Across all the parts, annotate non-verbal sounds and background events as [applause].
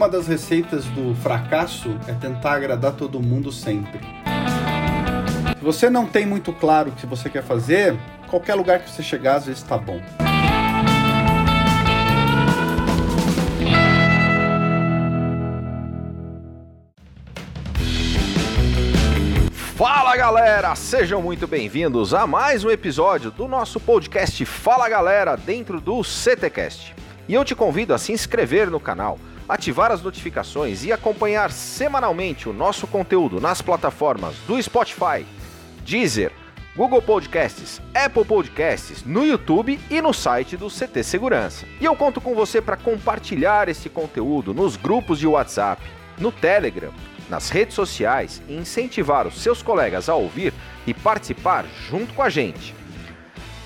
uma das receitas do fracasso é tentar agradar todo mundo sempre. Se você não tem muito claro o que você quer fazer, qualquer lugar que você chegar às vezes está bom. Fala galera, sejam muito bem-vindos a mais um episódio do nosso podcast Fala Galera dentro do CTcast. E eu te convido a se inscrever no canal, ativar as notificações e acompanhar semanalmente o nosso conteúdo nas plataformas do Spotify, Deezer, Google Podcasts, Apple Podcasts, no YouTube e no site do CT Segurança. E eu conto com você para compartilhar esse conteúdo nos grupos de WhatsApp, no Telegram, nas redes sociais e incentivar os seus colegas a ouvir e participar junto com a gente.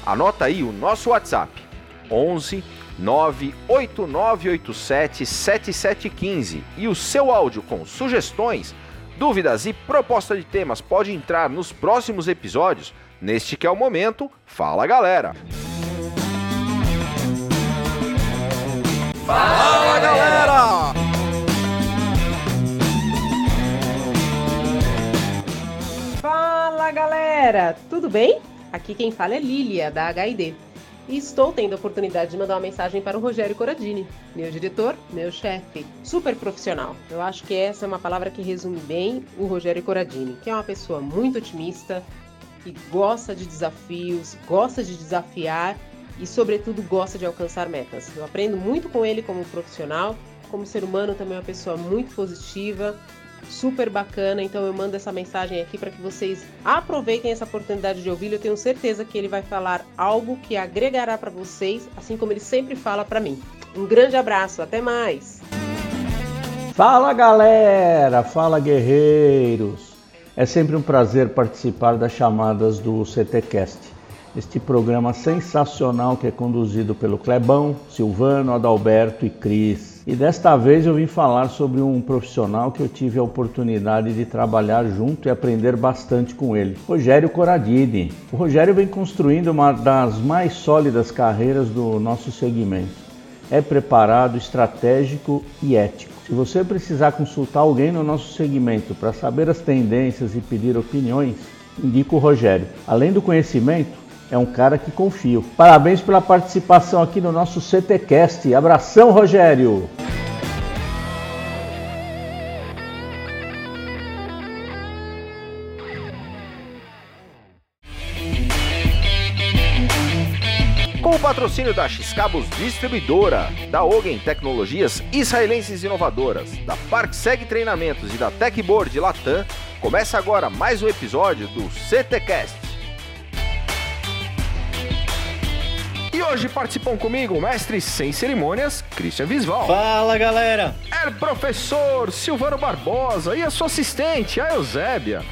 Anota aí o nosso WhatsApp: 11 98987 7715 e o seu áudio com sugestões Dúvidas e proposta de temas pode entrar nos próximos episódios. Neste que é o momento, fala galera! Fala galera! Fala galera, tudo bem? Aqui quem fala é Lilia, da HID. E estou tendo a oportunidade de mandar uma mensagem para o Rogério Coradini, meu diretor, meu chefe, super profissional. Eu acho que essa é uma palavra que resume bem o Rogério Coradini, que é uma pessoa muito otimista, que gosta de desafios, gosta de desafiar e, sobretudo, gosta de alcançar metas. Eu aprendo muito com ele como profissional, como ser humano também é uma pessoa muito positiva, super bacana. Então eu mando essa mensagem aqui para que vocês aproveitem essa oportunidade de ouvi-lo. Eu tenho certeza que ele vai falar algo que agregará para vocês, assim como ele sempre fala para mim. Um grande abraço, até mais. Fala galera, fala guerreiros. É sempre um prazer participar das chamadas do CTcast. Este programa sensacional que é conduzido pelo Clebão, Silvano, Adalberto e Cris. E desta vez eu vim falar sobre um profissional que eu tive a oportunidade de trabalhar junto e aprender bastante com ele, Rogério Coradini. O Rogério vem construindo uma das mais sólidas carreiras do nosso segmento. É preparado, estratégico e ético. Se você precisar consultar alguém no nosso segmento para saber as tendências e pedir opiniões, indico o Rogério. Além do conhecimento, é um cara que confio. Parabéns pela participação aqui no nosso CTcast. Abração, Rogério. Com o patrocínio da X-Cabos Distribuidora, da Ogen Tecnologias Israelenses Inovadoras, da ParkSeg Treinamentos e da Techboard Latam, começa agora mais um episódio do CTcast. E hoje participam comigo o mestre sem cerimônias, Christian Visval. Fala galera! É professor Silvano Barbosa e a sua assistente, a Eusébia.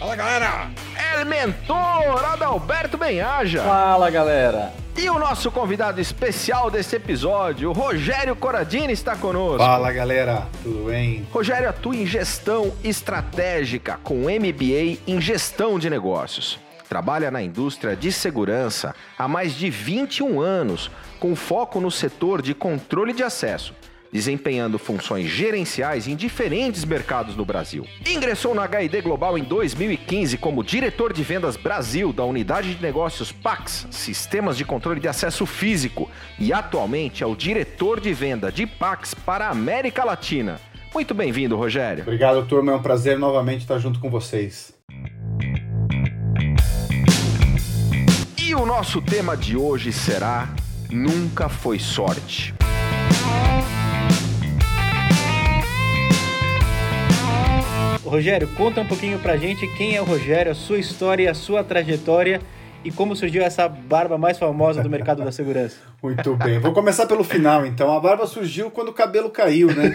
Fala galera! É mentor Adalberto Benhaja. Fala galera! E o nosso convidado especial desse episódio, o Rogério Coradini, está conosco. Fala galera, tudo bem? Rogério atua em gestão estratégica com MBA em gestão de negócios. Trabalha na indústria de segurança há mais de 21 anos, com foco no setor de controle de acesso, desempenhando funções gerenciais em diferentes mercados no Brasil. Ingressou na HID Global em 2015 como diretor de vendas Brasil da unidade de negócios PAX, Sistemas de Controle de Acesso Físico, e atualmente é o diretor de venda de PAX para a América Latina. Muito bem-vindo, Rogério. Obrigado, turma. É um prazer novamente estar junto com vocês. E o nosso tema de hoje será Nunca Foi Sorte. Rogério, conta um pouquinho pra gente quem é o Rogério, a sua história, a sua trajetória e como surgiu essa barba mais famosa do mercado da segurança. [laughs] Muito bem. Vou começar pelo final, então. A barba surgiu quando o cabelo caiu, né?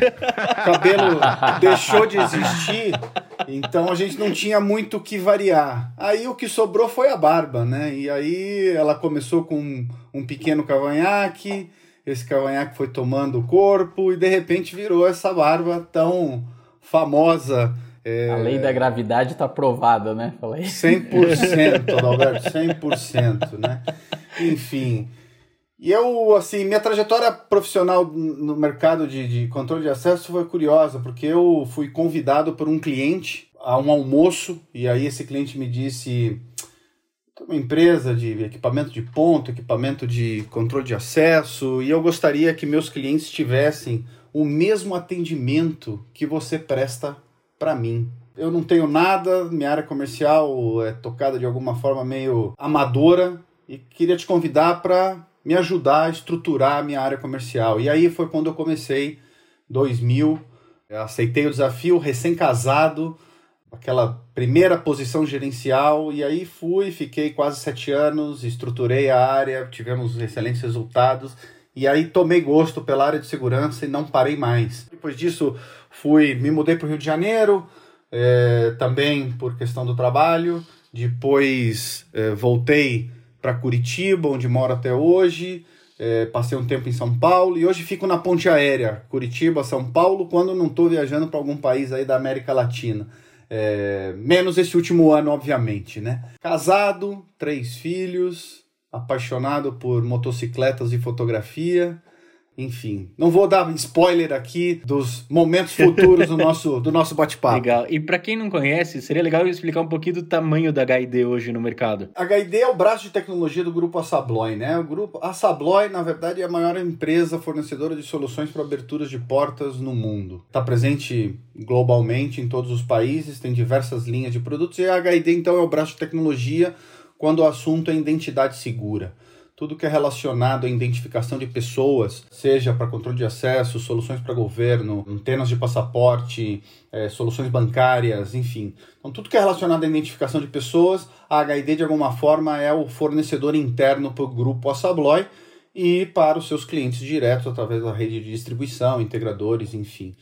O cabelo deixou de existir, então a gente não tinha muito o que variar. Aí o que sobrou foi a barba, né? E aí ela começou com um pequeno cavanhaque, esse cavanhaque foi tomando o corpo e de repente virou essa barba tão famosa é... A lei da gravidade está provada, né? Falei. 100%, Alberto, 100%, né? Enfim. E eu, assim, minha trajetória profissional no mercado de, de controle de acesso foi curiosa, porque eu fui convidado por um cliente a um almoço, e aí esse cliente me disse uma empresa de equipamento de ponto, equipamento de controle de acesso, e eu gostaria que meus clientes tivessem o mesmo atendimento que você presta para mim. Eu não tenho nada, minha área comercial é tocada de alguma forma meio amadora e queria te convidar para me ajudar a estruturar a minha área comercial. E aí foi quando eu comecei, 2000, eu aceitei o desafio, recém-casado, aquela primeira posição gerencial, e aí fui, fiquei quase sete anos, estruturei a área, tivemos excelentes resultados, e aí tomei gosto pela área de segurança e não parei mais. Depois disso, fui, me mudei para o Rio de Janeiro, é, também por questão do trabalho, depois é, voltei para Curitiba, onde moro até hoje. É, passei um tempo em São Paulo e hoje fico na ponte aérea Curitiba, São Paulo, quando não estou viajando para algum país aí da América Latina. Menos esse último ano, obviamente, né? Casado, três filhos, apaixonado por motocicletas e fotografia. Enfim, não vou dar spoiler aqui dos momentos futuros do [laughs] nosso, do nosso bate-papo. Legal. E para quem não conhece, seria legal eu explicar um pouquinho do tamanho da HID hoje no mercado. A HID é o braço de tecnologia do grupo Assabloy, né? O grupo Assabloy, na verdade, é a maior empresa fornecedora de soluções para aberturas de portas no mundo. Está presente globalmente em todos os países, tem diversas linhas de produtos e a HID então é o braço de tecnologia quando o assunto é identidade segura tudo que é relacionado à identificação de pessoas, seja para controle de acesso, soluções para governo, antenas de passaporte, é, soluções bancárias, enfim. Então, tudo que é relacionado à identificação de pessoas, a HID de alguma forma é o fornecedor interno para o grupo Assabloy e para os seus clientes diretos através da rede de distribuição, integradores, enfim.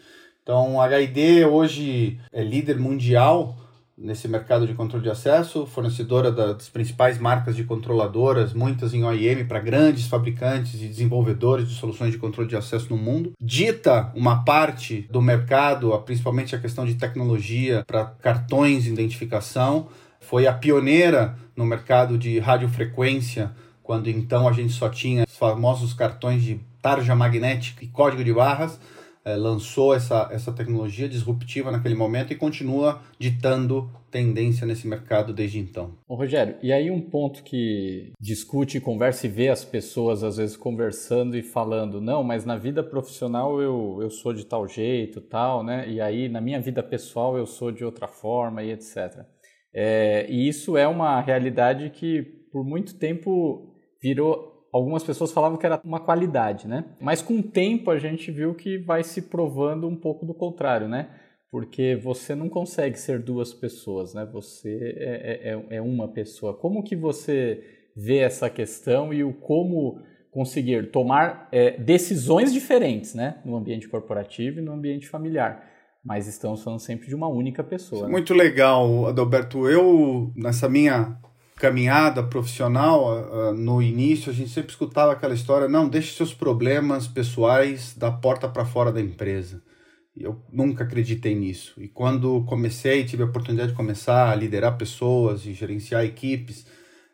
Então, a HID hoje é líder mundial nesse mercado de controle de acesso, fornecedora das principais marcas de controladoras, muitas em OEM para grandes fabricantes e desenvolvedores de soluções de controle de acesso no mundo. Dita uma parte do mercado, principalmente a questão de tecnologia para cartões de identificação. Foi a pioneira no mercado de radiofrequência, quando então a gente só tinha os famosos cartões de tarja magnética e código de barras é, lançou essa, essa tecnologia disruptiva naquele momento e continua ditando tendência nesse mercado desde então. Ô Rogério, e aí um ponto que discute, conversa e vê as pessoas às vezes conversando e falando, não, mas na vida profissional eu, eu sou de tal jeito, tal, né? E aí na minha vida pessoal eu sou de outra forma e etc. É, e isso é uma realidade que por muito tempo virou algumas pessoas falavam que era uma qualidade, né? Mas com o tempo a gente viu que vai se provando um pouco do contrário, né? Porque você não consegue ser duas pessoas, né? Você é, é, é, é uma pessoa. Como que você vê essa questão e o como conseguir tomar é, decisões diferentes, né? No ambiente corporativo e no ambiente familiar mas estamos falando sempre de uma única pessoa. Né? Muito legal, Adalberto. Eu, nessa minha caminhada profissional, no início, a gente sempre escutava aquela história: não, deixe seus problemas pessoais da porta para fora da empresa. E eu nunca acreditei nisso. E quando comecei, tive a oportunidade de começar a liderar pessoas e gerenciar equipes,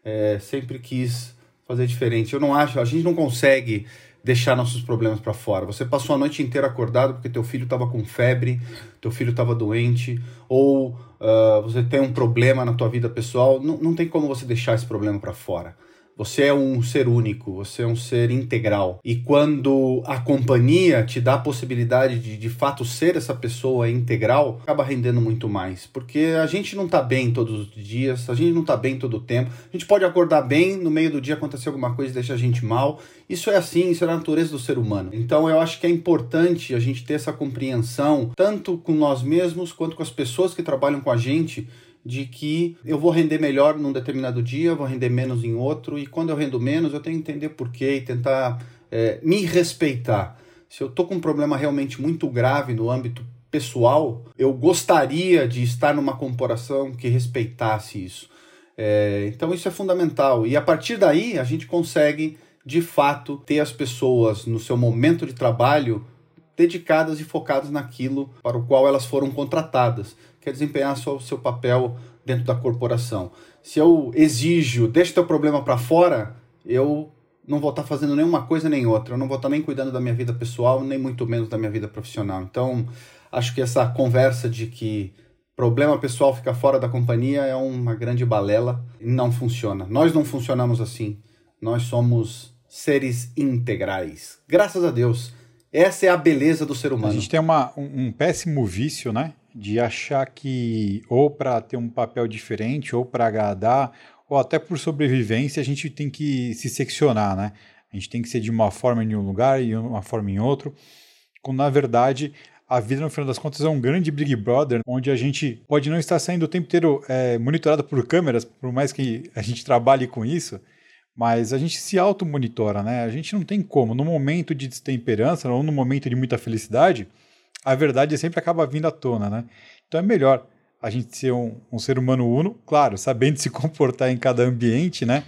é, sempre quis fazer diferente. Eu não acho, a gente não consegue deixar nossos problemas para fora. Você passou a noite inteira acordado porque teu filho estava com febre, teu filho estava doente, ou uh, você tem um problema na tua vida pessoal. Não, não tem como você deixar esse problema para fora. Você é um ser único, você é um ser integral. E quando a companhia te dá a possibilidade de de fato ser essa pessoa integral, acaba rendendo muito mais. Porque a gente não tá bem todos os dias, a gente não tá bem todo o tempo. A gente pode acordar bem, no meio do dia acontecer alguma coisa e deixar a gente mal. Isso é assim, isso é a natureza do ser humano. Então eu acho que é importante a gente ter essa compreensão, tanto com nós mesmos quanto com as pessoas que trabalham com a gente de que eu vou render melhor num determinado dia, vou render menos em outro, e quando eu rendo menos, eu tenho que entender por quê e tentar é, me respeitar. Se eu estou com um problema realmente muito grave no âmbito pessoal, eu gostaria de estar numa corporação que respeitasse isso. É, então isso é fundamental. E a partir daí a gente consegue, de fato, ter as pessoas no seu momento de trabalho dedicadas e focadas naquilo para o qual elas foram contratadas quer desempenhar o seu papel dentro da corporação. Se eu exijo, deixa teu problema para fora, eu não vou estar fazendo nenhuma coisa nem outra. Eu não vou estar nem cuidando da minha vida pessoal, nem muito menos da minha vida profissional. Então, acho que essa conversa de que problema pessoal fica fora da companhia é uma grande balela e não funciona. Nós não funcionamos assim. Nós somos seres integrais. Graças a Deus. Essa é a beleza do ser humano. A gente tem uma, um, um péssimo vício, né? De achar que ou para ter um papel diferente, ou para agradar, ou até por sobrevivência, a gente tem que se seccionar, né? A gente tem que ser de uma forma em um lugar e uma forma em outro. Quando na verdade a vida, no final das contas, é um grande Big Brother, onde a gente pode não estar saindo o tempo inteiro é, monitorado por câmeras, por mais que a gente trabalhe com isso, mas a gente se auto-monitora, né? A gente não tem como. No momento de destemperança ou no momento de muita felicidade, a verdade sempre acaba vindo à tona, né? Então é melhor a gente ser um, um ser humano uno, claro, sabendo se comportar em cada ambiente, né?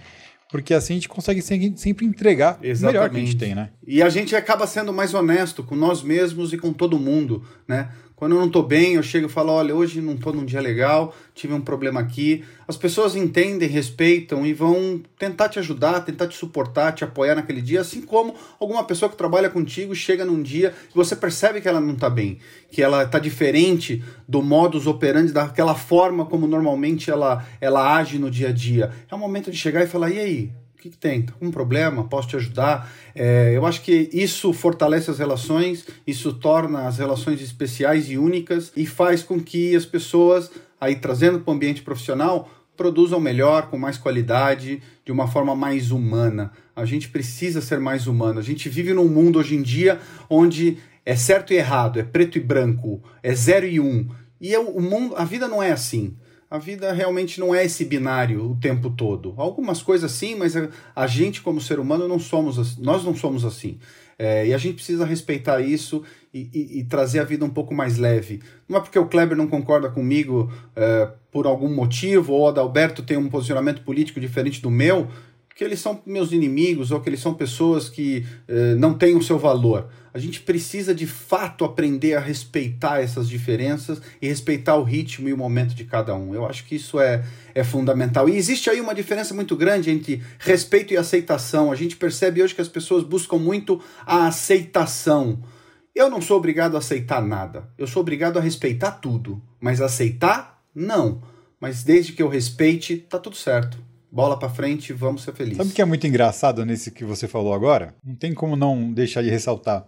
Porque assim a gente consegue sempre entregar Exatamente. o melhor que a gente tem, né? E a gente acaba sendo mais honesto com nós mesmos e com todo mundo, né? Quando eu não estou bem, eu chego e falo: olha, hoje não estou num dia legal, tive um problema aqui. As pessoas entendem, respeitam e vão tentar te ajudar, tentar te suportar, te apoiar naquele dia, assim como alguma pessoa que trabalha contigo chega num dia e você percebe que ela não está bem, que ela está diferente do modus operandi, daquela forma como normalmente ela, ela age no dia a dia. É o momento de chegar e falar: e aí? Que, que tem? Tá um problema? Posso te ajudar? É, eu acho que isso fortalece as relações, isso torna as relações especiais e únicas e faz com que as pessoas, aí trazendo para o ambiente profissional, produzam melhor, com mais qualidade, de uma forma mais humana. A gente precisa ser mais humano. A gente vive num mundo hoje em dia onde é certo e errado, é preto e branco, é zero e um. E é o mundo, a vida não é assim. A vida realmente não é esse binário o tempo todo. Algumas coisas sim, mas a, gente como ser humano não somos nós não somos assim. É, e a gente precisa respeitar isso e, e, e, trazer a vida um pouco mais leve. Não é porque o Kleber não concorda comigo é, por algum motivo, ou o Adalberto tem um posicionamento político diferente do meu, que eles são meus inimigos ou que eles são pessoas que eh, não têm o seu valor. A gente precisa de fato aprender a respeitar essas diferenças e respeitar o ritmo e o momento de cada um. Eu acho que isso é, é fundamental. E existe aí uma diferença muito grande entre respeito e aceitação. A gente percebe hoje que as pessoas buscam muito a aceitação. Eu não sou obrigado a aceitar nada. Eu sou obrigado a respeitar tudo. Mas aceitar, não. Mas desde que eu respeite, tá tudo certo bola para frente, vamos ser felizes. Sabe o que é muito engraçado nesse que você falou agora? Não tem como não deixar de ressaltar.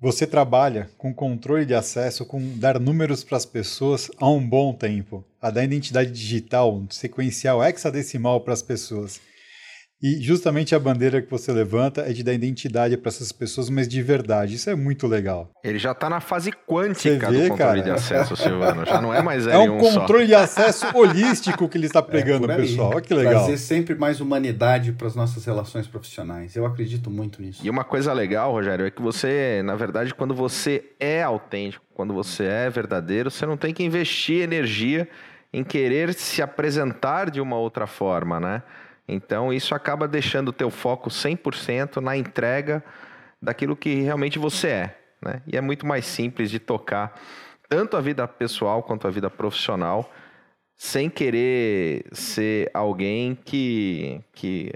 Você trabalha com controle de acesso, com dar números para as pessoas há um bom tempo, a dar identidade digital, sequencial, hexadecimal para as pessoas. E justamente a bandeira que você levanta é de dar identidade para essas pessoas, mas de verdade. Isso é muito legal. Ele já está na fase quântica vê, do controle cara? de acesso, Silvano. Já não é mais [laughs] É um controle só. de acesso holístico que ele está pregando, é, pessoal. Olha que legal. Trazer sempre mais humanidade para as nossas relações profissionais. Eu acredito muito nisso. E uma coisa legal, Rogério, é que você, na verdade, quando você é autêntico, quando você é verdadeiro, você não tem que investir energia em querer se apresentar de uma outra forma, né? Então isso acaba deixando o teu foco 100% na entrega daquilo que realmente você é. Né? E é muito mais simples de tocar tanto a vida pessoal quanto a vida profissional sem querer ser alguém que, que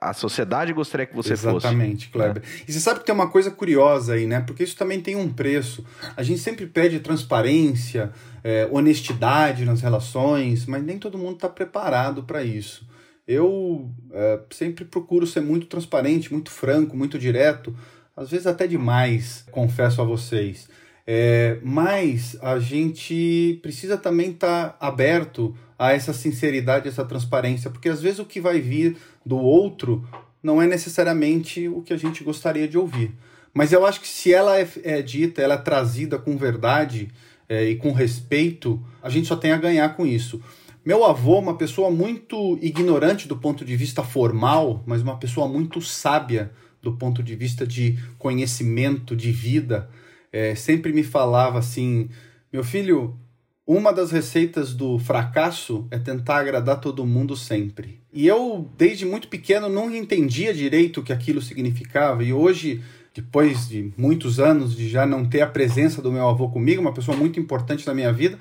a sociedade gostaria que você Exatamente, fosse. Exatamente, Kleber. Né? E você sabe que tem uma coisa curiosa aí, né? Porque isso também tem um preço. A gente sempre pede transparência, é, honestidade nas relações, mas nem todo mundo está preparado para isso. Eu é, sempre procuro ser muito transparente, muito franco, muito direto, às vezes até demais, confesso a vocês. É, mas a gente precisa também estar tá aberto a essa sinceridade, essa transparência, porque às vezes o que vai vir do outro não é necessariamente o que a gente gostaria de ouvir. Mas eu acho que se ela é, é dita, ela é trazida com verdade é, e com respeito, a gente só tem a ganhar com isso. Meu avô, uma pessoa muito ignorante do ponto de vista formal, mas uma pessoa muito sábia do ponto de vista de conhecimento de vida, é, sempre me falava assim: meu filho, uma das receitas do fracasso é tentar agradar todo mundo sempre. E eu, desde muito pequeno, não entendia direito o que aquilo significava, e hoje depois de muitos anos de já não ter a presença do meu avô comigo, uma pessoa muito importante na minha vida,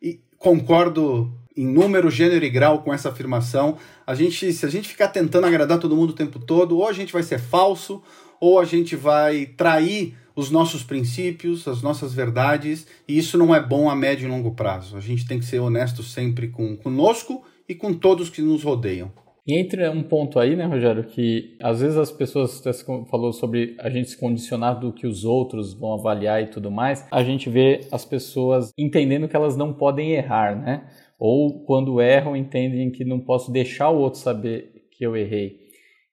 e concordo em número, gênero e grau com essa afirmação. A gente, se a gente ficar tentando agradar todo mundo o tempo todo, ou a gente vai ser falso, ou a gente vai trair os nossos princípios, as nossas verdades, e isso não é bom a médio e longo prazo. A gente tem que ser honesto sempre com conosco e com todos que nos rodeiam. E entra um ponto aí, né, Rogério, que às vezes as pessoas, falou sobre a gente se condicionar do que os outros vão avaliar e tudo mais, a gente vê as pessoas entendendo que elas não podem errar, né? Ou quando erram, entendem que não posso deixar o outro saber que eu errei.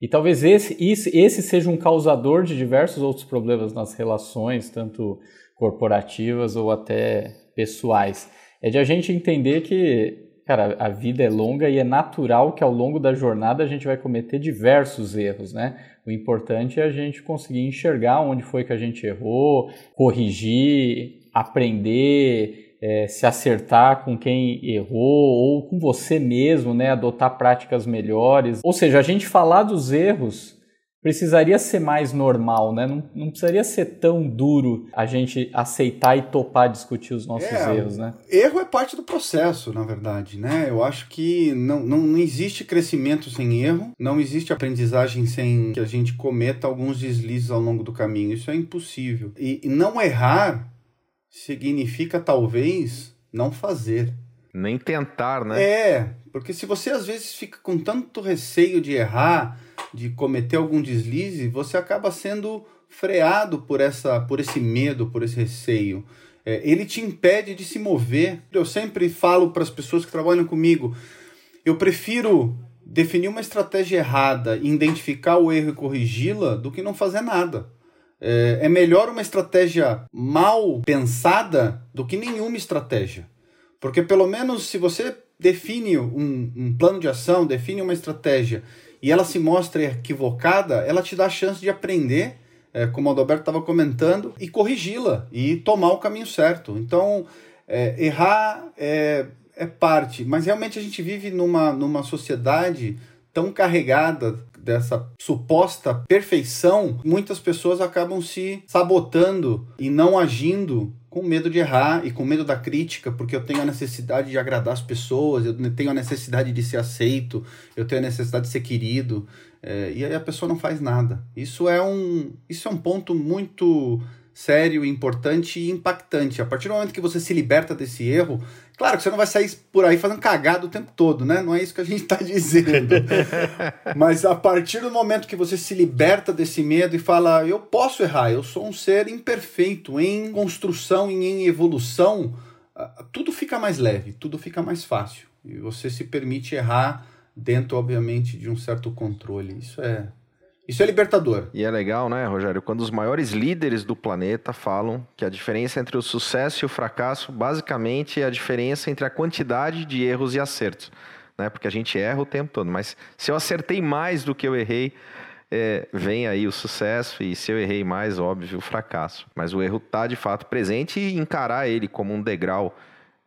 E talvez esse, esse, seja um causador de diversos outros problemas nas relações, tanto corporativas ou até pessoais. É de a gente entender que cara, a vida é longa e é natural que ao longo da jornada a gente vai cometer diversos erros, né? O importante é a gente conseguir enxergar onde foi que a gente errou, corrigir, aprender, é, se acertar com quem errou ou com você mesmo, né? Adotar práticas melhores. Ou seja, a gente falar dos erros precisaria ser mais normal, né? Não, não precisaria ser tão duro a gente aceitar e topar discutir os nossos é, erros, né? Erro é parte do processo, na verdade, né? Eu acho que não, não, não existe crescimento sem erro, não existe aprendizagem sem que a gente cometa alguns deslizes ao longo do caminho. Isso é impossível. E, e não errar significa talvez não fazer. Nem tentar, né? É, porque se você às vezes fica com tanto receio de errar, de cometer algum deslize, você acaba sendo freado por essa, por esse medo, por esse receio. É, ele te impede de se mover. Eu sempre falo para as pessoas que trabalham comigo, eu prefiro definir uma estratégia errada, identificar o erro e corrigi-la, do que não fazer nada. É, é melhor uma estratégia mal pensada do que nenhuma estratégia. Porque pelo menos se você define um, um plano de ação, define uma estratégia e ela se mostra equivocada, ela te dá a chance de aprender, é, como o Adalberto estava comentando, e corrigi-la e tomar o caminho certo. Então, é, errar é, é parte, mas realmente a gente vive numa, numa sociedade tão carregada dessa suposta perfeição, muitas pessoas acabam se sabotando e não agindo com medo de errar e com medo da crítica, porque eu tenho a necessidade de agradar as pessoas, eu tenho a necessidade de ser aceito, eu tenho a necessidade de ser querido, é, e aí a pessoa não faz nada. Isso é um, isso é um ponto muito sério, importante e impactante. A partir do momento que você se liberta desse erro, claro que você não vai sair por aí fazendo cagado o tempo todo, né? Não é isso que a gente está dizendo. [laughs] Mas a partir do momento que você se liberta desse medo e fala, eu posso errar, eu sou um ser imperfeito, em construção e em evolução, tudo fica mais leve, tudo fica mais fácil. E você se permite errar dentro, obviamente, de um certo controle. Isso é isso é libertador. E é legal, né, Rogério, quando os maiores líderes do planeta falam que a diferença entre o sucesso e o fracasso basicamente é a diferença entre a quantidade de erros e acertos. Né? Porque a gente erra o tempo todo. Mas se eu acertei mais do que eu errei, é, vem aí o sucesso, e se eu errei mais, óbvio, o fracasso. Mas o erro está de fato presente e encarar ele como um degrau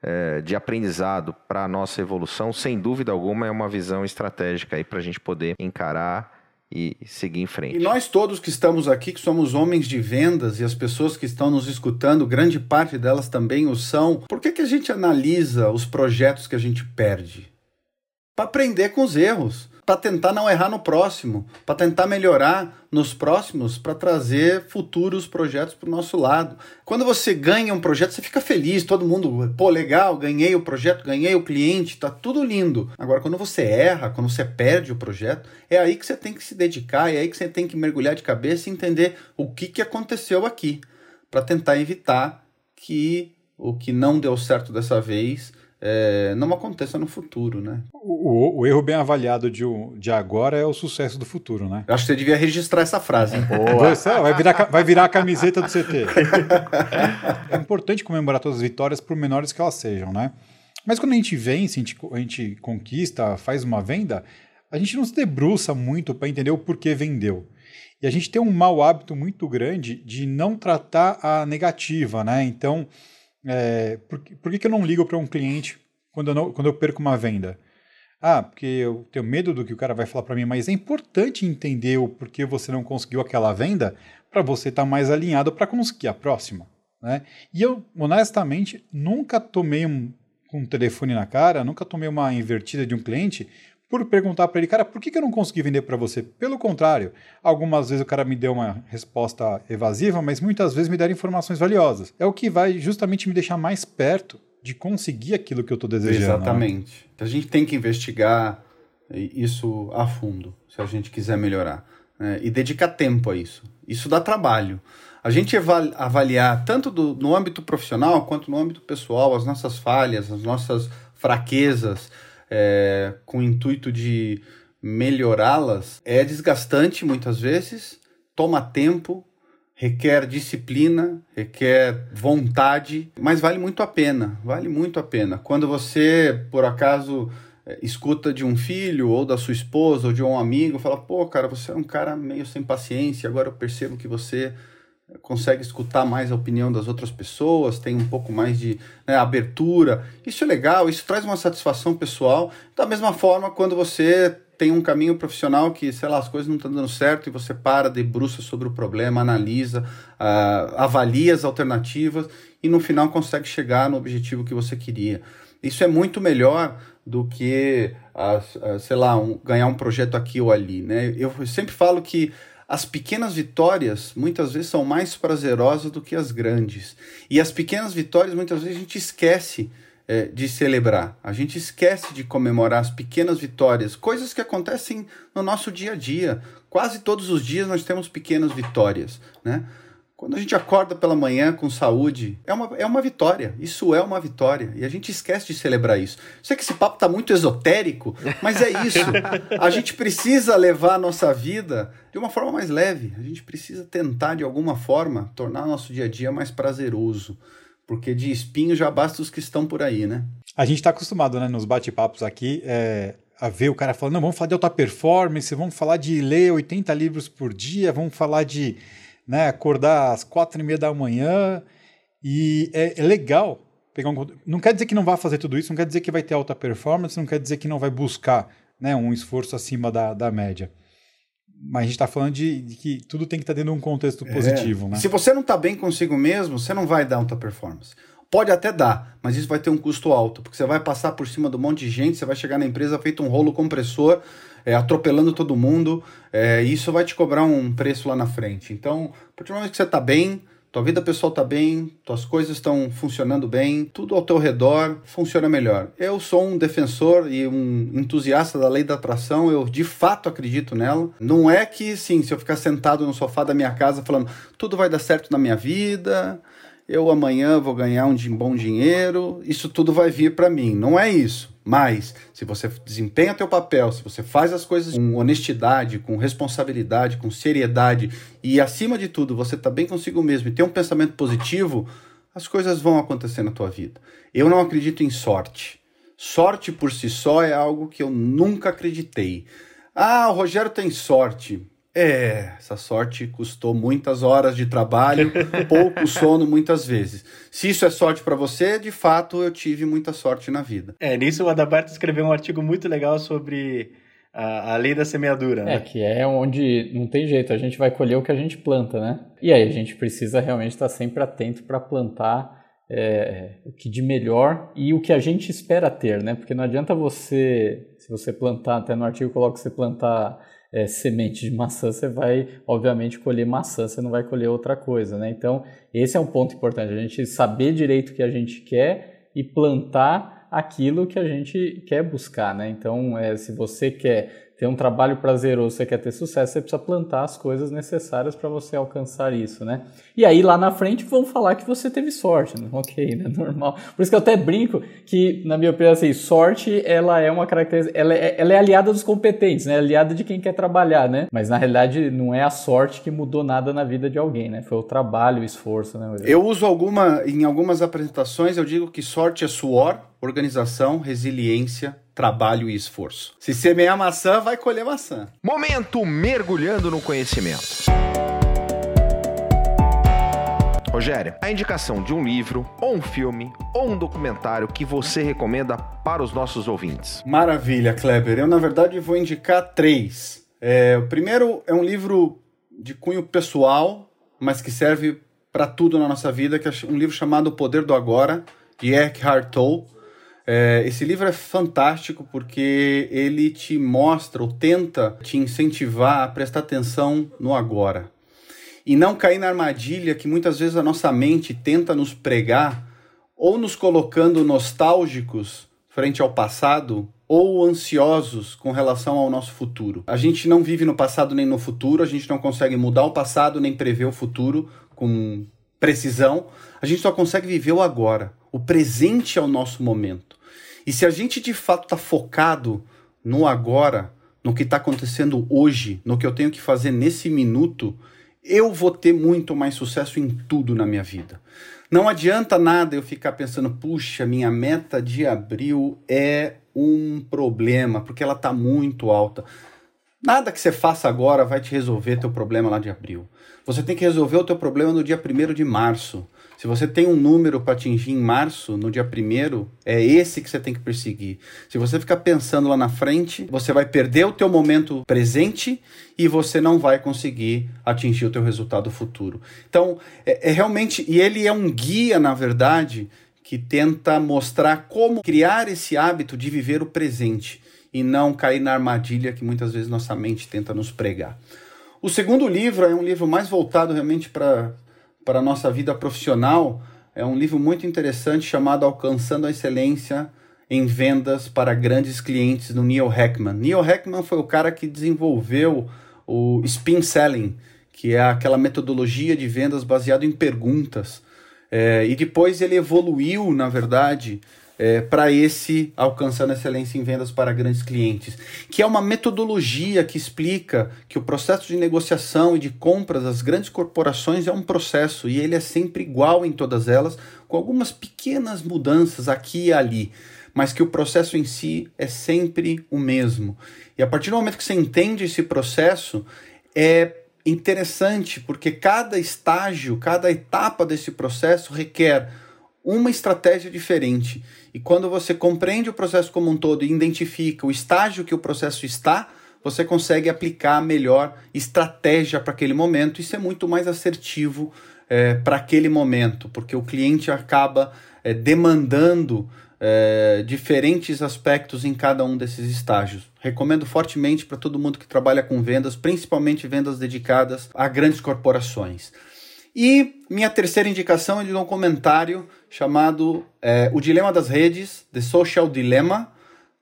é, de aprendizado para a nossa evolução, sem dúvida alguma, é uma visão estratégica para a gente poder encarar e seguir em frente. E nós todos que estamos aqui, que somos homens de vendas e as pessoas que estão nos escutando, grande parte delas também o são, por que, que a gente analisa os projetos que a gente perde? Para aprender com os erros para tentar não errar no próximo, para tentar melhorar nos próximos, para trazer futuros projetos para o nosso lado. Quando você ganha um projeto, você fica feliz, todo mundo, pô, legal, ganhei o projeto, ganhei o cliente, tá tudo lindo. Agora, quando você erra, quando você perde o projeto, é aí que você tem que se dedicar, é aí que você tem que mergulhar de cabeça e entender o que, que aconteceu aqui, para tentar evitar que o que não deu certo dessa vez é, não aconteça no futuro, né? O, o, erro bem avaliado de, de agora é o sucesso do futuro, né? Eu acho que você devia registrar essa frase. Vai, virar, vai virar a camiseta do CT. [laughs] é importante comemorar todas as vitórias, por menores que elas sejam, né? Mas quando a gente vence, a gente, a gente conquista, faz uma venda, a gente não se debruça muito para entender o porquê vendeu. E a gente tem um mau hábito muito grande de não tratar a negativa, né? Então, é, por, por que, que eu não ligo para um cliente quando eu, não, quando eu perco uma venda? Ah, porque eu tenho medo do que o cara vai falar para mim, mas é importante entender o porquê você não conseguiu aquela venda para você estar tá mais alinhado para conseguir a próxima. Né? E eu, honestamente, nunca tomei um um telefone na cara, nunca tomei uma invertida de um cliente por perguntar para ele, cara, por que, que eu não consegui vender para você? Pelo contrário, algumas vezes o cara me deu uma resposta evasiva, mas muitas vezes me deram informações valiosas. É o que vai justamente me deixar mais perto de conseguir aquilo que eu estou desejando. Né? Exatamente. Né? A gente tem que investigar isso a fundo, se a gente quiser melhorar. Né? E dedicar tempo a isso. Isso dá trabalho. A gente avaliar tanto do, no âmbito profissional quanto no âmbito pessoal as nossas falhas, as nossas fraquezas, é, com o intuito de melhorá-las, é desgastante muitas vezes, toma tempo, requer disciplina, requer vontade, mas vale muito a pena, vale muito a pena. Quando você, por acaso, é, escuta de um filho ou da sua esposa ou de um amigo, fala: "Pô, cara, você é um cara meio sem paciência, agora eu percebo que você consegue escutar mais a opinião das outras pessoas, tem um pouco mais de né, abertura. Isso é legal, isso traz uma satisfação pessoal. Da mesma forma, quando você tem um caminho profissional que, sei lá, as coisas não estão dando certo e você para, debruça sobre o problema, analisa, uh, avalia as alternativas e no final consegue chegar no objetivo que você queria. Isso é muito melhor do que, uh, uh, sei lá, um, ganhar um projeto aqui ou ali. Né? Eu sempre falo que as pequenas vitórias muitas vezes são mais prazerosas do que as grandes. E as pequenas vitórias muitas vezes a gente esquece é, de celebrar, a gente esquece de comemorar as pequenas vitórias, coisas que acontecem no nosso dia a dia. Quase todos os dias nós temos pequenas vitórias, né? Quando a gente acorda pela manhã com saúde, é uma, é uma vitória. Isso é uma vitória. E a gente esquece de celebrar isso. Sei que esse papo está muito esotérico, mas é isso. A gente precisa levar a nossa vida de uma forma mais leve. A gente precisa tentar, de alguma forma, tornar nosso dia a dia mais prazeroso. Porque de espinho já basta os que estão por aí, né? A gente está acostumado, né, nos bate-papos aqui, é, a ver o cara falando, não, vamos falar de alta performance, vamos falar de ler 80 livros por dia, vamos falar de né? Acordar às quatro e meia da manhã e é, é legal pegar um não quer dizer que não vai fazer tudo isso, não quer dizer que vai ter alta performance, não quer dizer que não vai buscar né, um esforço acima da, da média. Mas a gente está falando de, de, que tudo tem que estar tá dentro de um contexto é. positivo. Né? Se você não está bem consigo mesmo, você não vai dar alta performance. Pode até dar, mas isso vai ter um custo alto, porque você vai passar por cima de um monte de gente, você vai chegar na empresa feito um rolo compressor, é, atropelando todo mundo, é, e isso vai te cobrar um preço lá na frente. Então, a partir do momento que você está bem, tua vida pessoal está bem, tuas coisas estão funcionando bem, tudo ao teu redor funciona melhor. Eu sou um defensor e um entusiasta da lei da atração, eu de fato acredito nela. Não é que, sim, se eu ficar sentado no sofá da minha casa falando tudo vai dar certo na minha vida, eu amanhã vou ganhar um bom dinheiro, isso tudo vai vir para mim. Não é isso. Mas, se você desempenha teu papel, se você faz as coisas com honestidade, com responsabilidade, com seriedade e, acima de tudo, você está bem consigo mesmo e tem um pensamento positivo, as coisas vão acontecer na tua vida. Eu não acredito em sorte. Sorte por si só é algo que eu nunca acreditei. Ah, o Rogério tem sorte. É, essa sorte custou muitas horas de trabalho, [laughs] pouco sono muitas vezes. Se isso é sorte para você, de fato eu tive muita sorte na vida. É, nisso o Adalberto escreveu um artigo muito legal sobre a, a lei da semeadura. Né? É, que é onde não tem jeito, a gente vai colher o que a gente planta, né? E aí a gente precisa realmente estar sempre atento para plantar é, o que de melhor e o que a gente espera ter, né? Porque não adianta você, se você plantar, até no artigo coloca você plantar é, semente de maçã, você vai, obviamente, colher maçã, você não vai colher outra coisa, né? Então, esse é um ponto importante, a gente saber direito o que a gente quer e plantar aquilo que a gente quer buscar, né? Então, é, se você quer ter um trabalho prazeroso, você quer ter sucesso, você precisa plantar as coisas necessárias para você alcançar isso, né? E aí lá na frente vão falar que você teve sorte, né? [laughs] ok, né? Normal. Por isso que eu até brinco que, na minha opinião, assim, sorte ela é uma característica, ela é, ela é aliada dos competentes, né? Aliada de quem quer trabalhar, né? Mas na realidade não é a sorte que mudou nada na vida de alguém, né? Foi o trabalho, o esforço, né? Eu uso alguma, em algumas apresentações, eu digo que sorte é suor, organização, resiliência, trabalho e esforço. Se semear maçã, vai colher maçã. Momento mergulhando no conhecimento. Rogério, a indicação de um livro, ou um filme, ou um documentário que você recomenda para os nossos ouvintes. Maravilha, Kleber. Eu, na verdade, vou indicar três. É, o primeiro é um livro de cunho pessoal, mas que serve para tudo na nossa vida, que é um livro chamado O Poder do Agora, de Eckhart Tolle. É, esse livro é fantástico porque ele te mostra ou tenta te incentivar a prestar atenção no agora e não cair na armadilha que muitas vezes a nossa mente tenta nos pregar ou nos colocando nostálgicos frente ao passado ou ansiosos com relação ao nosso futuro. A gente não vive no passado nem no futuro, a gente não consegue mudar o passado nem prever o futuro com precisão, a gente só consegue viver o agora. O presente é o nosso momento. E se a gente de fato está focado no agora, no que está acontecendo hoje, no que eu tenho que fazer nesse minuto, eu vou ter muito mais sucesso em tudo na minha vida. Não adianta nada eu ficar pensando, puxa, minha meta de abril é um problema, porque ela está muito alta. Nada que você faça agora vai te resolver teu problema lá de abril. Você tem que resolver o teu problema no dia 1 de março. Se você tem um número para atingir em março, no dia 1 é esse que você tem que perseguir. Se você ficar pensando lá na frente, você vai perder o teu momento presente e você não vai conseguir atingir o teu resultado futuro. Então, é, é realmente, e ele é um guia, na verdade, que tenta mostrar como criar esse hábito de viver o presente e não cair na armadilha que muitas vezes nossa mente tenta nos pregar. O segundo livro é um livro mais voltado realmente para a nossa vida profissional, é um livro muito interessante chamado Alcançando a Excelência em Vendas para Grandes Clientes, do Neil Heckman. Neil Heckman foi o cara que desenvolveu o Spin Selling, que é aquela metodologia de vendas baseada em perguntas. É, e depois ele evoluiu, na verdade, é, para esse alcançando excelência em vendas para grandes clientes, que é uma metodologia que explica que o processo de negociação e de compras das grandes corporações é um processo e ele é sempre igual em todas elas, com algumas pequenas mudanças aqui e ali, mas que o processo em si é sempre o mesmo. E a partir do momento que você entende esse processo, é interessante porque cada estágio, cada etapa desse processo requer uma estratégia diferente. E quando você compreende o processo como um todo e identifica o estágio que o processo está, você consegue aplicar a melhor estratégia para aquele momento e ser muito mais assertivo é, para aquele momento, porque o cliente acaba é, demandando é, diferentes aspectos em cada um desses estágios. Recomendo fortemente para todo mundo que trabalha com vendas, principalmente vendas dedicadas a grandes corporações. E minha terceira indicação é de um comentário chamado é, O Dilema das Redes, The Social Dilemma,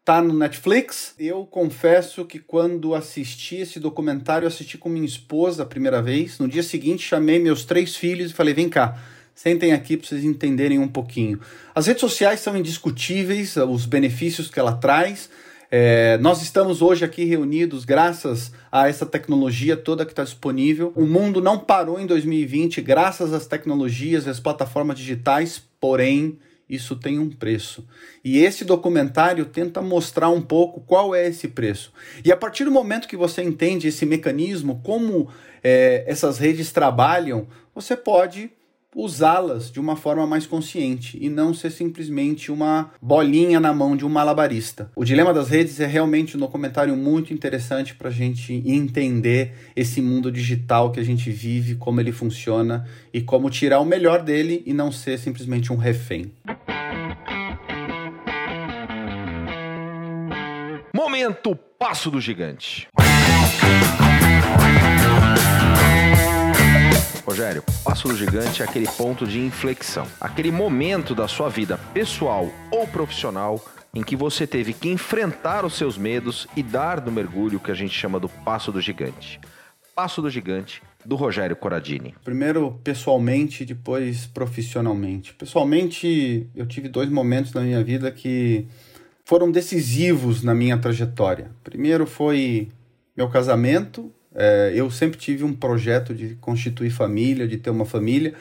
tá no Netflix. Eu confesso que quando assisti esse documentário, assisti com minha esposa a primeira vez. No dia seguinte, chamei meus três filhos e falei: vem cá, sentem aqui para vocês entenderem um pouquinho. As redes sociais são indiscutíveis, os benefícios que ela traz. É, nós estamos hoje aqui reunidos graças a essa tecnologia toda que está disponível. O mundo não parou em 2020 graças às tecnologias e às plataformas digitais, porém isso tem um preço. E esse documentário tenta mostrar um pouco qual é esse preço. E a partir do momento que você entende esse mecanismo, como é, essas redes trabalham, você pode usá-las de uma forma mais consciente e não ser simplesmente uma bolinha na mão de um malabarista. O Dilema das Redes é realmente um documentário muito interessante para a gente entender esse mundo digital que a gente vive, como ele funciona e como tirar o melhor dele e não ser simplesmente um refém. Momento Passo do Gigante. Rogério, passo do gigante é aquele ponto de inflexão, aquele momento da sua vida pessoal ou profissional em que você teve que enfrentar os seus medos e dar no mergulho que a gente chama do passo do gigante. Passo do gigante do Rogério Coradini. Primeiro pessoalmente, depois profissionalmente. Pessoalmente, eu tive dois momentos na minha vida que foram decisivos na minha trajetória. Primeiro foi meu casamento é, eu sempre tive um projeto de constituir família, de ter uma família.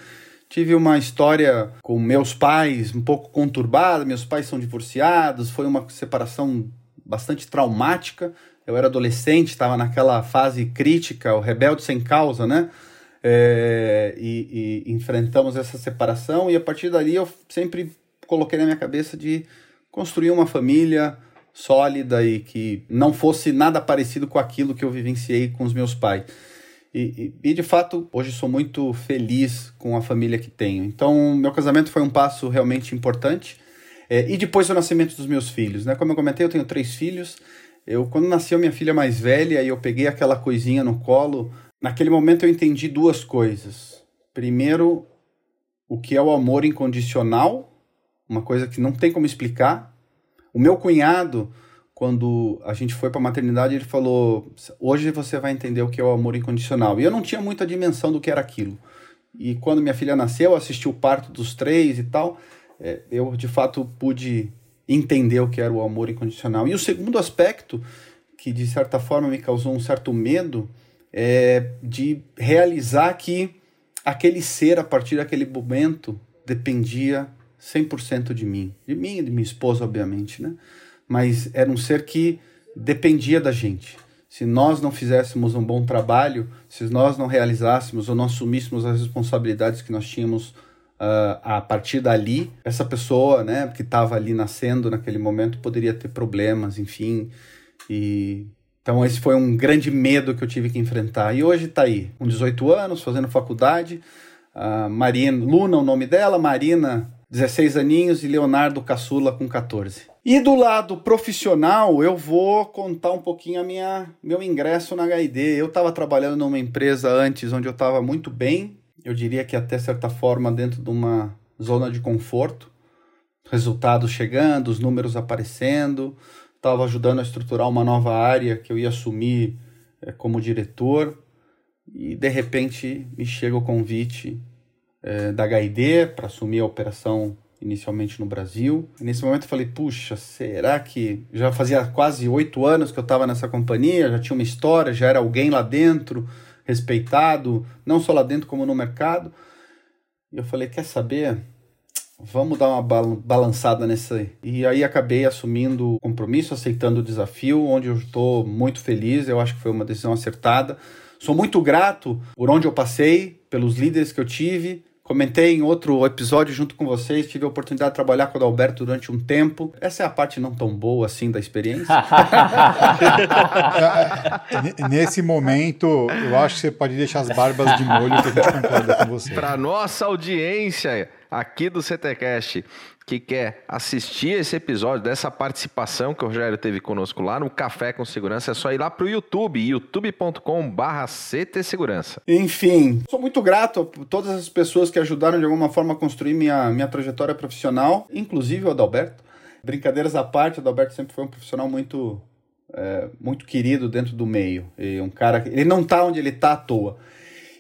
Tive uma história com meus pais um pouco conturbada, meus pais são divorciados, foi uma separação bastante traumática. Eu era adolescente, estava naquela fase crítica, o rebelde sem causa, né? É, e, e enfrentamos essa separação, e a partir dali eu sempre coloquei na minha cabeça de construir uma família, sólida e que não fosse nada parecido com aquilo que eu vivenciei com os meus pais. E, e, e, de fato, hoje sou muito feliz com a família que tenho. Então, meu casamento foi um passo realmente importante. É, e depois o nascimento dos meus filhos, né? Como eu comentei, eu tenho três filhos. Eu, quando nasceu minha filha mais velha e eu peguei aquela coisinha no colo, naquele momento eu entendi duas coisas. Primeiro, o que é o amor incondicional, uma coisa que não tem como explicar. O meu cunhado, quando a gente foi para a maternidade, ele falou: Hoje você vai entender o que é o amor incondicional. E eu não tinha muita dimensão do que era aquilo. E quando minha filha nasceu, assisti o parto dos três e tal, é, eu de fato pude entender o que era o amor incondicional. E o segundo aspecto, que de certa forma me causou um certo medo, é de realizar que aquele ser, a partir daquele momento, dependia 100% de mim. De mim e de minha esposa, obviamente, né? Mas era um ser que dependia da gente. Se nós não fizéssemos um bom trabalho, se nós não realizássemos ou não assumíssemos as responsabilidades que nós tínhamos uh, a partir dali, essa pessoa, né, que estava ali nascendo naquele momento, poderia ter problemas, enfim. E então esse foi um grande medo que eu tive que enfrentar. E hoje está aí, com 18 anos, fazendo faculdade. Uh, Marina, Luna, o nome dela, Marina, 16 aninhos, e Leonardo Caçula com 14. E do lado profissional, eu vou contar um pouquinho a minha meu ingresso na HID. Eu estava trabalhando numa empresa antes onde eu estava muito bem, eu diria que até certa forma dentro de uma zona de conforto, resultados chegando, os números aparecendo, estava ajudando a estruturar uma nova área que eu ia assumir é, como diretor e de repente me chega o convite é, da HID para assumir a operação inicialmente no Brasil. E nesse momento eu falei, puxa, será que já fazia quase oito anos que eu estava nessa companhia, já tinha uma história, já era alguém lá dentro, respeitado, não só lá dentro como no mercado. E eu falei, quer saber? Vamos dar uma balançada nessa. E aí acabei assumindo o compromisso, aceitando o desafio, onde eu estou muito feliz. Eu acho que foi uma decisão acertada. Sou muito grato por onde eu passei, pelos líderes que eu tive, Comentei em outro episódio junto com vocês, tive a oportunidade de trabalhar com o Alberto durante um tempo. Essa é a parte não tão boa assim da experiência. [laughs] Nesse momento, eu acho que você pode deixar as barbas de molho que a gente concorda com você. Para nossa audiência aqui do CTcast, que quer assistir esse episódio dessa participação que o Rogério teve conosco lá no Café com Segurança, é só ir lá para o YouTube, youtube.com/barra CT Segurança. Enfim, sou muito grato a todas as pessoas que ajudaram de alguma forma a construir minha, minha trajetória profissional, inclusive o Adalberto. Brincadeiras à parte, o Adalberto sempre foi um profissional muito, é, muito querido dentro do meio. E um cara, ele não está onde ele está à toa.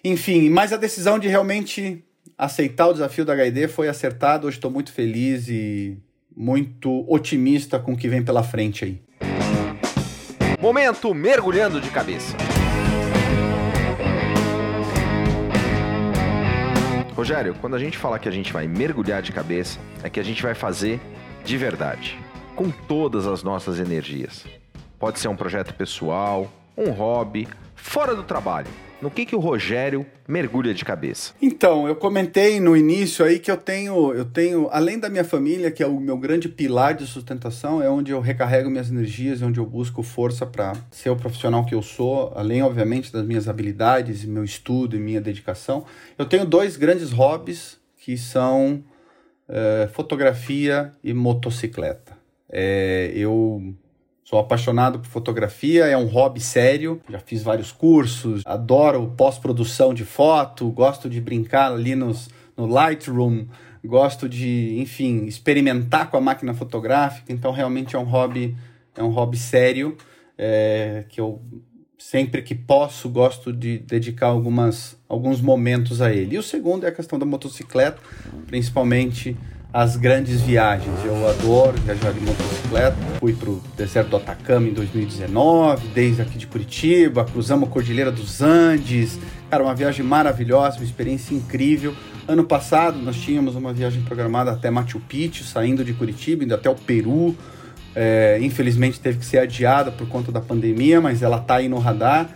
Enfim, mas a decisão de realmente aceitar o desafio da HID foi acertado. Hoje estou muito feliz e muito otimista com o que vem pela frente aí. Momento mergulhando de cabeça. Rogério, quando a gente fala que a gente vai mergulhar de cabeça, é que a gente vai fazer de verdade, com todas as nossas energias. Pode ser um projeto pessoal, um hobby, fora do trabalho no que, que o Rogério mergulha de cabeça? Então, eu comentei no início aí que eu tenho, eu tenho, além da minha família, que é o meu grande pilar de sustentação, é onde eu recarrego minhas energias, é onde eu busco força para ser o profissional que eu sou, além, obviamente, das minhas habilidades, meu estudo e minha dedicação. Eu tenho dois grandes hobbies que são é, fotografia e motocicleta. É, eu Sou apaixonado por fotografia, é um hobby sério. Já fiz vários cursos, adoro pós-produção de foto, gosto de brincar ali nos, no Lightroom, gosto de, enfim, experimentar com a máquina fotográfica. Então, realmente é um hobby, é um hobby sério é, que eu sempre que posso gosto de dedicar algumas, alguns momentos a ele. E o segundo é a questão da motocicleta, principalmente as grandes viagens. Eu adoro viajar de motocicleta. Fui para o deserto do Atacama em 2019, desde aqui de Curitiba, cruzamos a Cordilheira dos Andes. Cara, uma viagem maravilhosa, uma experiência incrível. Ano passado nós tínhamos uma viagem programada até Machu Picchu, saindo de Curitiba, indo até o Peru. É, infelizmente teve que ser adiada por conta da pandemia, mas ela está aí no radar.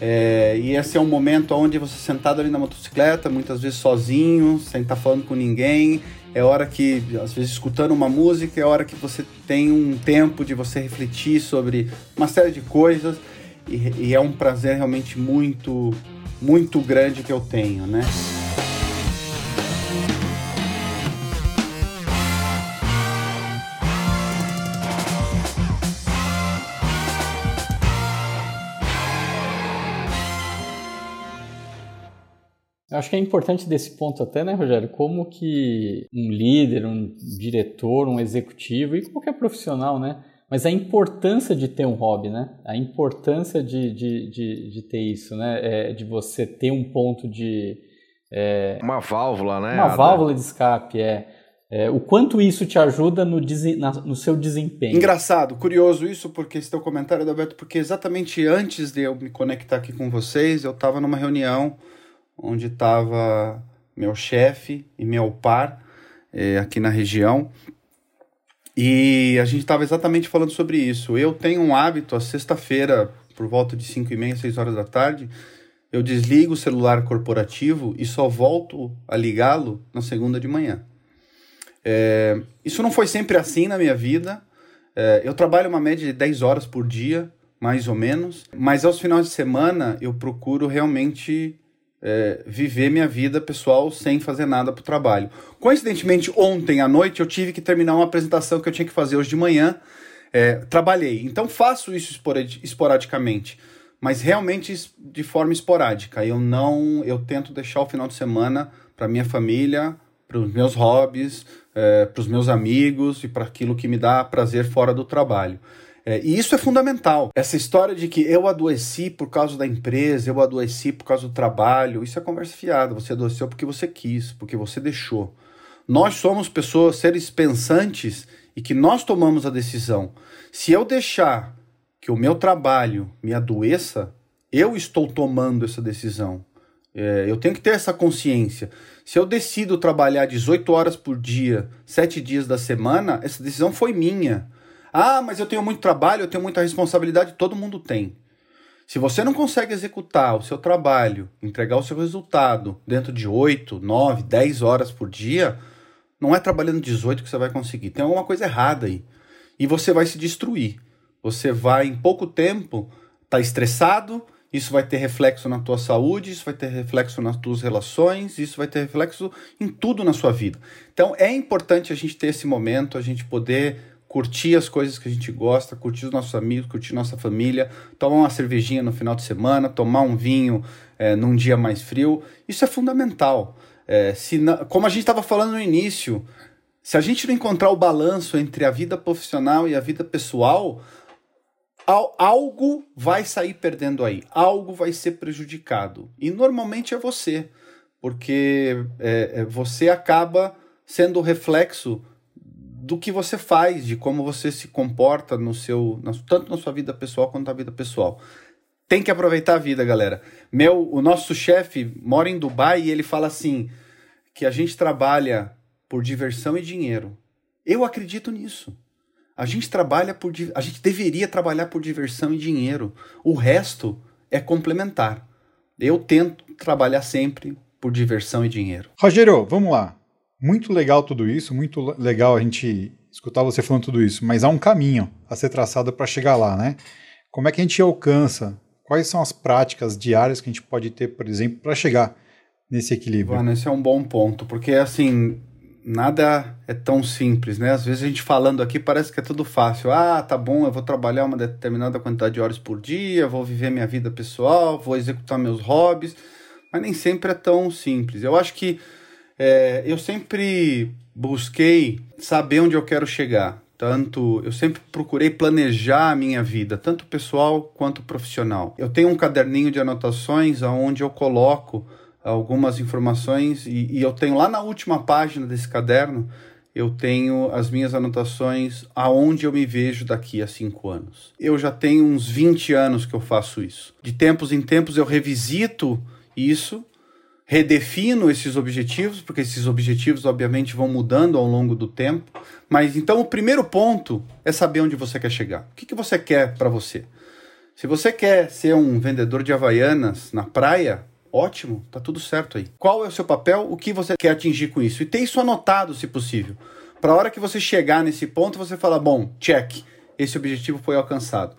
É, e esse é um momento onde você sentado ali na motocicleta, muitas vezes sozinho, sem estar falando com ninguém, é hora que, às vezes, escutando uma música, é hora que você tem um tempo de você refletir sobre uma série de coisas e, e é um prazer realmente muito, muito grande que eu tenho, né? Acho que é importante desse ponto até, né, Rogério? Como que um líder, um diretor, um executivo e qualquer profissional, né? Mas a importância de ter um hobby, né? A importância de, de, de, de ter isso, né? É, de você ter um ponto de... É, uma válvula, né? Uma válvula de escape, é. É, o quanto isso te ajuda no, na, no, seu desempenho. Engraçado, curioso isso, porque esse teu comentário, Adalberto, porque exatamente antes de eu me conectar aqui com vocês, eu estava numa reunião onde estava meu chefe e meu par é, aqui na região. E a gente estava exatamente falando sobre isso. Eu tenho um hábito, a sexta-feira, por volta de 5 e meia, 6 horas da tarde, eu desligo o celular corporativo e só volto a ligá-lo na segunda de manhã. É, isso não foi sempre assim na minha vida. É, eu trabalho uma média de 10 horas por dia, mais ou menos, mas aos finais de semana eu procuro realmente é, viver minha vida pessoal sem fazer nada para o trabalho. Coincidentemente, ontem à noite eu tive que terminar uma apresentação que eu tinha que fazer hoje de manhã. É, trabalhei, então faço isso esporadicamente, mas realmente de forma esporádica. Eu não, eu tento deixar o final de semana para minha família, para os meus hobbies, é, para os meus amigos e para aquilo que me dá prazer fora do trabalho. É, e isso é fundamental. Essa história de que eu adoeci por causa da empresa, eu adoeci por causa do trabalho, isso é conversa fiada. Você adoeceu porque você quis, porque você deixou. Nós somos pessoas, seres pensantes e que nós tomamos a decisão. Se eu deixar que o meu trabalho me adoeça, eu estou tomando essa decisão. É, eu tenho que ter essa consciência. Se eu decido trabalhar 18 horas por dia, 7 dias da semana, essa decisão foi minha. Ah, mas eu tenho muito trabalho, eu tenho muita responsabilidade, todo mundo tem. Se você não consegue executar o seu trabalho, entregar o seu resultado dentro de 8, 9, 10 horas por dia, não é trabalhando 18 que você vai conseguir. Tem alguma coisa errada aí. E você vai se destruir. Você vai, em pouco tempo, estar tá estressado, isso vai ter reflexo na tua saúde, isso vai ter reflexo nas tuas relações, isso vai ter reflexo em tudo na sua vida. Então é importante a gente ter esse momento, a gente poder curtir as coisas que a gente gosta, curtir os nossos amigos, curtir nossa família, tomar uma cervejinha no final de semana, tomar um vinho é, num dia mais frio. Isso é fundamental. É, se como a gente estava falando no início, se a gente não encontrar o balanço entre a vida profissional e a vida pessoal, algo vai sair perdendo aí, algo vai ser prejudicado. E normalmente é você, porque é você acaba sendo o reflexo do que você faz, de como você se comporta no seu, na, tanto na sua vida pessoal quanto na vida pessoal. Tem que aproveitar a vida, galera. Meu, o nosso chefe mora em Dubai e ele fala assim que a gente trabalha por diversão e dinheiro. Eu acredito nisso. A gente trabalha por a gente deveria trabalhar por diversão e dinheiro. O resto é complementar. Eu tento trabalhar sempre por diversão e dinheiro. Rogério, vamos lá. Muito legal tudo isso, muito legal a gente escutar você falando tudo isso, mas há um caminho a ser traçado para chegar lá, né? Como é que a gente alcança? Quais são as práticas diárias que a gente pode ter, por exemplo, para chegar nesse equilíbrio? Mano, esse é um bom ponto, porque assim, nada é tão simples, né? Às vezes a gente falando aqui parece que é tudo fácil. Ah, tá bom, eu vou trabalhar uma determinada quantidade de horas por dia, vou viver minha vida pessoal, vou executar meus hobbies, mas nem sempre é tão simples. Eu acho que é, eu sempre busquei saber onde eu quero chegar. Tanto eu sempre procurei planejar a minha vida, tanto pessoal quanto profissional. Eu tenho um caderninho de anotações onde eu coloco algumas informações e, e eu tenho lá na última página desse caderno eu tenho as minhas anotações aonde eu me vejo daqui a cinco anos. Eu já tenho uns 20 anos que eu faço isso. De tempos em tempos eu revisito isso redefino esses objetivos, porque esses objetivos, obviamente, vão mudando ao longo do tempo. Mas então o primeiro ponto é saber onde você quer chegar. O que, que você quer para você? Se você quer ser um vendedor de havaianas na praia, ótimo, tá tudo certo aí. Qual é o seu papel? O que você quer atingir com isso? E ter isso anotado, se possível. Para a hora que você chegar nesse ponto, você fala: bom, check, esse objetivo foi alcançado.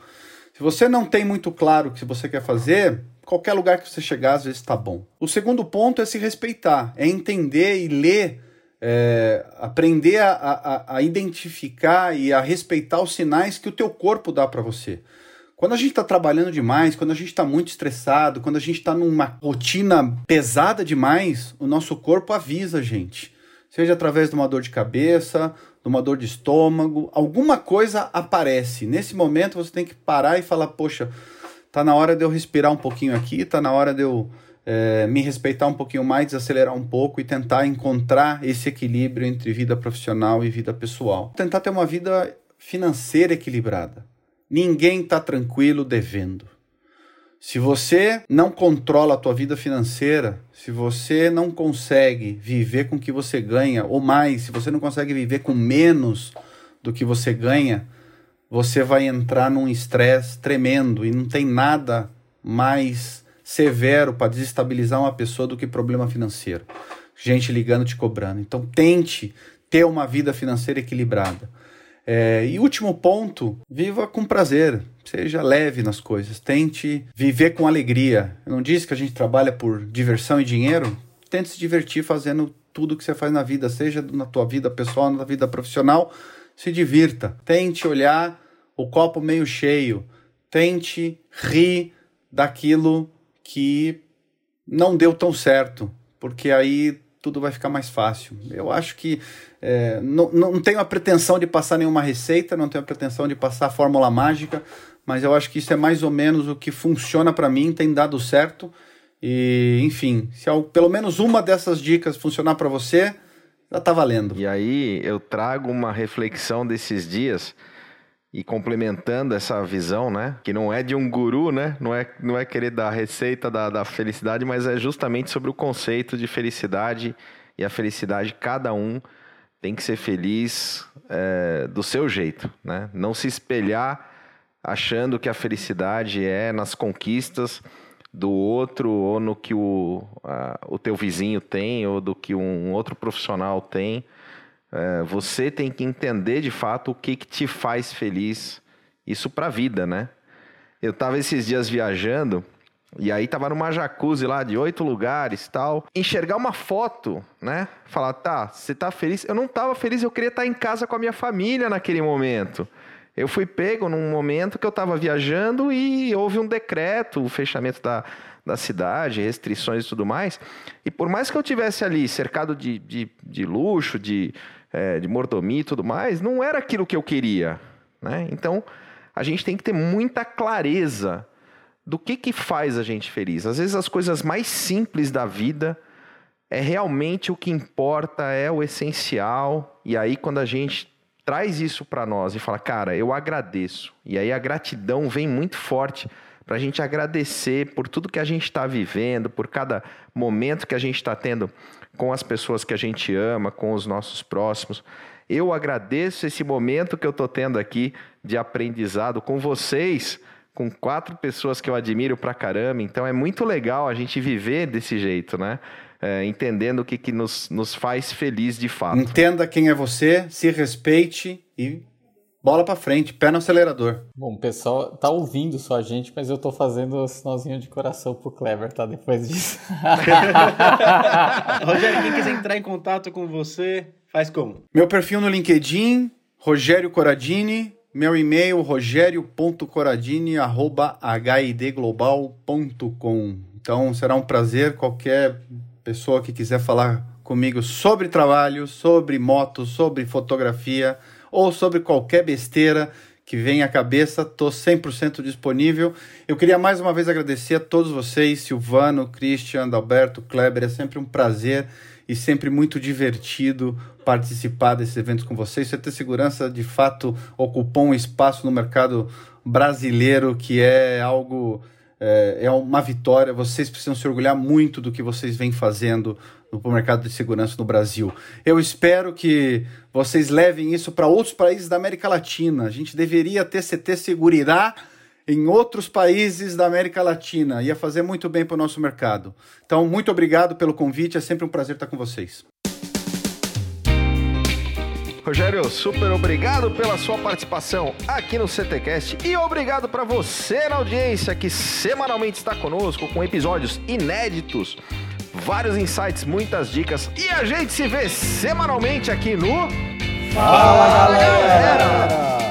Se você não tem muito claro o que você quer fazer, qualquer lugar que você chegar, às vezes está bom. O segundo ponto é se respeitar, é entender e ler, é, aprender a, a, a, identificar e a respeitar os sinais que o teu corpo dá para você. Quando a gente está trabalhando demais, quando a gente está muito estressado, quando a gente está numa rotina pesada demais, o nosso corpo avisa a gente. Seja através de uma dor de cabeça, de uma dor de estômago, alguma coisa aparece. Nesse momento você tem que parar e falar: Poxa, tá na hora de eu respirar um pouquinho aqui, tá na hora de eu é, me respeitar um pouquinho mais, desacelerar um pouco e tentar encontrar esse equilíbrio entre vida profissional e vida pessoal. Tentar ter uma vida financeira equilibrada. Ninguém está tranquilo devendo. Se você não controla a tua vida financeira, se você não consegue viver com o que você ganha, ou mais, se você não consegue viver com menos do que você ganha, você vai entrar num estresse tremendo e não tem nada mais severo para desestabilizar uma pessoa do que problema financeiro. Gente ligando te cobrando. Então tente ter uma vida financeira equilibrada. É, e último ponto, viva com prazer, seja leve nas coisas, tente viver com alegria. Eu não disse que a gente trabalha por diversão e dinheiro? Tente se divertir fazendo tudo que você faz na vida, seja na tua vida pessoal, na vida profissional, se divirta. Tente olhar o copo meio cheio, tente rir daquilo que não deu tão certo, porque aí tudo vai ficar mais fácil. Eu acho que é, não, não tenho a pretensão de passar nenhuma receita, não tenho a pretensão de passar a fórmula mágica, mas eu acho que isso é mais ou menos o que funciona para mim, tem dado certo. E, enfim, se pelo menos uma dessas dicas funcionar para você, já tá valendo. E aí eu trago uma reflexão desses dias e complementando essa visão, né? Que não é de um guru, né? Não é, não é querer dar a receita da, da felicidade, mas é justamente sobre o conceito de felicidade e a felicidade, cada um tem que ser feliz é, do seu jeito, né? Não se espelhar achando que a felicidade é nas conquistas do outro ou no que o, a, o teu vizinho tem ou do que um outro profissional tem. É, você tem que entender de fato o que, que te faz feliz, isso para a vida, né? Eu estava esses dias viajando e aí tava numa jacuzzi lá de oito lugares tal. Enxergar uma foto, né? Falar, tá, você tá feliz? Eu não tava feliz, eu queria estar em casa com a minha família naquele momento. Eu fui pego num momento que eu estava viajando e houve um decreto, o fechamento da, da cidade, restrições e tudo mais. E por mais que eu tivesse ali cercado de, de, de luxo, de, é, de mordomia e tudo mais, não era aquilo que eu queria. Né? Então, a gente tem que ter muita clareza do que, que faz a gente feliz. Às vezes, as coisas mais simples da vida é realmente o que importa, é o essencial. E aí, quando a gente traz isso para nós e fala, cara, eu agradeço. E aí a gratidão vem muito forte para a gente agradecer por tudo que a gente está vivendo, por cada momento que a gente está tendo com as pessoas que a gente ama, com os nossos próximos. Eu agradeço esse momento que eu estou tendo aqui de aprendizado com vocês, com quatro pessoas que eu admiro pra caramba. Então é muito legal a gente viver desse jeito, né? É, entendendo o que, que nos, nos faz feliz de fato. Entenda quem é você, se respeite e bola para frente, pé no acelerador. Bom, o pessoal tá ouvindo só a gente, mas eu tô fazendo o sinalzinho de coração pro Clever, tá? Depois disso. [laughs] Rogério, quem quiser entrar em contato com você, faz como? Meu perfil no LinkedIn, Rogério Coradini. Meu e-mail, rogério.coradini.hidglobal.com. Então será um prazer qualquer pessoa que quiser falar comigo sobre trabalho, sobre moto, sobre fotografia ou sobre qualquer besteira que venha à cabeça, estou 100% disponível. Eu queria mais uma vez agradecer a todos vocês, Silvano, Christian, Alberto, Kleber, é sempre um prazer e sempre muito divertido participar desses eventos com vocês. Você ter segurança, de fato, ocupou um espaço no mercado brasileiro que é algo é, é uma vitória. Vocês precisam se orgulhar muito do que vocês vêm fazendo no mercado de segurança no Brasil. Eu espero que vocês levem isso para outros países da América Latina. A gente deveria ter CT Seguridade em outros países da América Latina. Ia fazer muito bem para o nosso mercado. Então, muito obrigado pelo convite. É sempre um prazer estar com vocês. Rogério, super obrigado pela sua participação aqui no CTcast e obrigado para você na audiência que semanalmente está conosco com episódios inéditos, vários insights, muitas dicas e a gente se vê semanalmente aqui no Fala, galera!